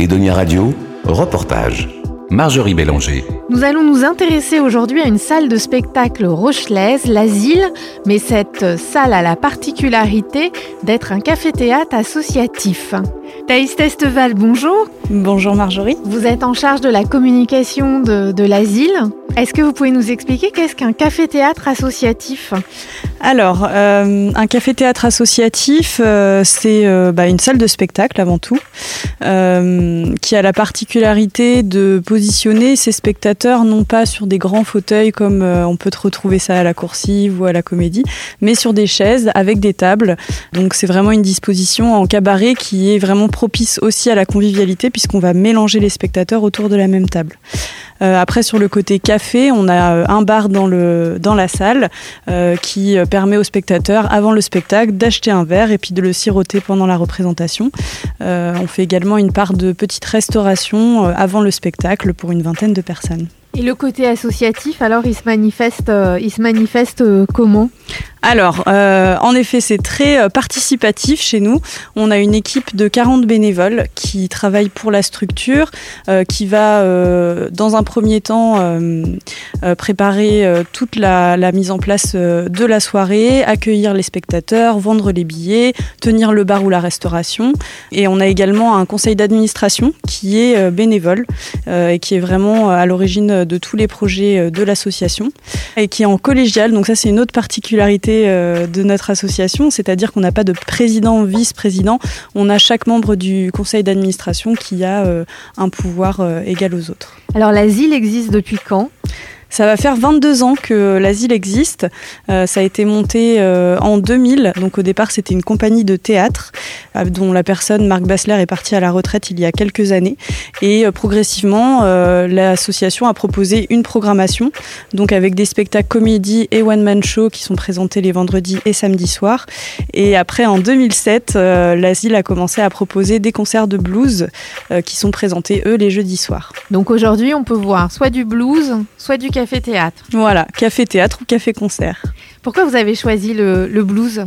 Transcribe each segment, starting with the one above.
Edonia Radio, reportage. Marjorie Bélanger. Nous allons nous intéresser aujourd'hui à une salle de spectacle rochelaise, l'Asile, mais cette salle a la particularité d'être un café-théâtre associatif. Thaïs Testeval, bonjour. Bonjour Marjorie. Vous êtes en charge de la communication de, de l'Asile. Est-ce que vous pouvez nous expliquer qu'est-ce qu'un café-théâtre associatif? Alors, euh, un café-théâtre associatif, euh, c'est euh, bah, une salle de spectacle avant tout, qui a la particularité de positionner ses spectateurs non pas sur des grands fauteuils comme on peut retrouver ça à la coursive ou à la comédie, mais sur des chaises avec des tables. Donc c'est vraiment une disposition en cabaret qui est vraiment propice aussi à la convivialité puisqu'on va mélanger les spectateurs autour de la même table. Euh, après, sur le côté café, on a euh, un bar dans, la salle euh, qui permet aux spectateurs, avant le spectacle, d'acheter un verre et puis de le siroter pendant la représentation. On fait également une part de petite restauration avant le spectacle pour une vingtaine de personnes. Et le côté associatif, alors il se manifeste, euh, il se manifeste euh, comment? Alors, euh, en effet, c'est très participatif chez nous. On a une équipe de 40 bénévoles qui travaillent pour la structure, qui va, dans un premier temps, préparer toute la, la mise en place de la soirée, accueillir les spectateurs, vendre les billets, tenir le bar ou la restauration. Et on a également un conseil d'administration qui est bénévole et qui est vraiment à l'origine de tous les projets euh, de l'association et qui est en collégial. Donc ça, c'est une autre particularité euh, de notre association, c'est-à-dire qu'on n'a pas de président, vice-président. On a chaque membre du conseil d'administration qui a euh, un pouvoir euh, égal aux autres. Alors l'Asile existe depuis quand? Ça va faire 22 ans que l'asile existe. Euh, ça a été monté euh, en 2000. Donc au départ, c'était une compagnie de théâtre euh, dont la personne, Marc Bassler, est parti à la retraite il y a quelques années. Et progressivement, l'association a proposé une programmation, donc avec des spectacles comédie et one-man show qui sont présentés les vendredis et samedis soirs. Et après, en 2007, euh, l'asile a commencé à proposer des concerts de blues qui sont présentés, eux, les jeudis soirs. Donc aujourd'hui, on peut voir soit du blues, soit du café-théâtre. Voilà, café-théâtre ou café-concert. Pourquoi vous avez choisi le, le blues?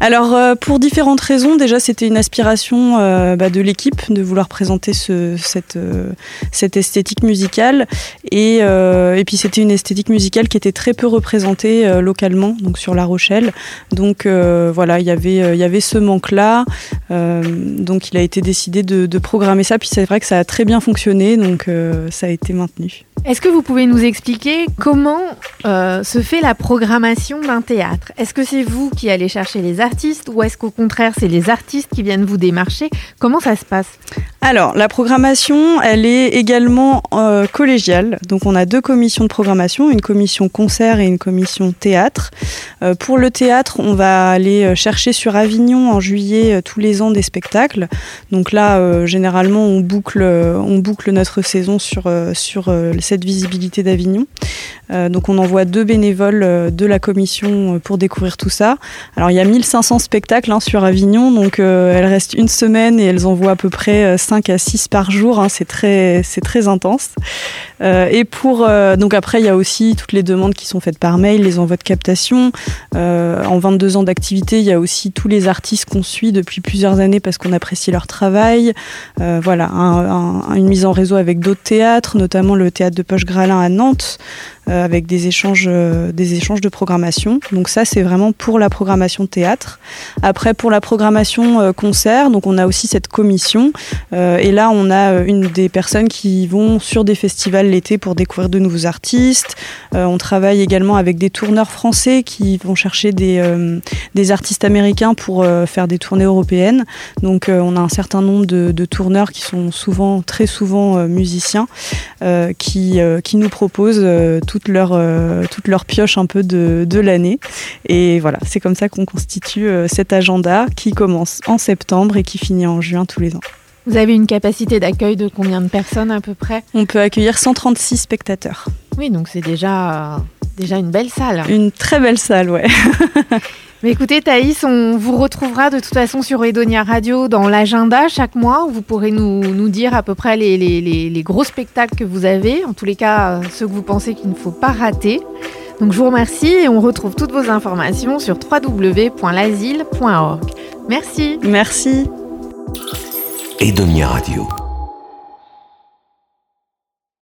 Alors euh, pour différentes raisons, déjà c'était une aspiration euh, bah, de l'équipe de vouloir présenter ce, cette, euh, cette esthétique musicale et, et puis c'était une esthétique musicale qui était très peu représentée localement, donc sur La Rochelle. Donc voilà, il y avait, il y avait ce manque-là, Euh, donc il a été décidé de, de programmer ça. Puis c'est vrai que ça a très bien fonctionné, donc ça a été maintenu. Est-ce que vous pouvez nous expliquer comment euh, se fait la programmation d'un théâtre? Est-ce que c'est vous qui allez chercher les artistes ou est-ce qu'au contraire c'est les artistes qui viennent vous démarcher? Comment ça se passe? Alors, la programmation, elle est également euh, collégiale. Donc, on a deux commissions de programmation, une commission concert et une commission théâtre. Euh, pour le théâtre, on va aller chercher sur Avignon en juillet tous les ans des spectacles. Donc là, généralement, on boucle, on boucle notre saison sur, sur euh, cette visibilité d'Avignon. Euh, donc, on envoie deux bénévoles euh, de la commission euh, pour découvrir tout ça. Alors, il y a 1500 spectacles hein, sur Avignon, donc elles restent une semaine et elles envoient à peu près euh, 5 à 6 par jour. hein. c'est très, intense. Et pour donc après, il y a aussi toutes les demandes qui sont faites par mail, les envois de captation. En 22 ans d'activité, il y a aussi tous les artistes qu'on suit depuis plusieurs années parce qu'on apprécie leur travail. Voilà, un- un- une mise en réseau avec d'autres théâtres, notamment le théâtre de Poche-Gralin à Nantes, avec des échanges, euh, des échanges de programmation. Donc ça, c'est vraiment pour la programmation théâtre. Après, pour la programmation euh, concert, donc on a aussi cette commission. Euh, et là, on a euh, une des personnes qui vont sur des festivals l'été pour découvrir de nouveaux artistes. Euh, on travaille également avec des tourneurs français qui vont chercher des, euh, artistes américains pour euh, faire des tournées européennes. Donc euh, on a un certain nombre de, de tourneurs qui sont souvent, très souvent euh, musiciens, euh, qui, euh, qui nous proposent euh, toute, leur, euh, toute leur pioche un peu de, de l'année. Et voilà, c'est comme ça qu'on constitue euh, cet agenda qui commence en septembre et qui finit en juin tous les ans. Vous avez une capacité d'accueil de combien de personnes à peu près? On peut accueillir 136 spectateurs. Oui, donc c'est déjà, euh, déjà une belle salle. Une très belle salle, ouais. Mais écoutez Thaïs, on vous retrouvera de toute façon sur Edonia Radio dans l'agenda chaque mois. Où vous pourrez nous, nous dire à peu près les, les- les- les gros spectacles que vous avez, en tous les cas ceux que vous pensez qu'il ne faut pas rater. Donc je vous remercie et on retrouve toutes vos informations sur www.lasile.org. Merci. Merci. Edonia Radio.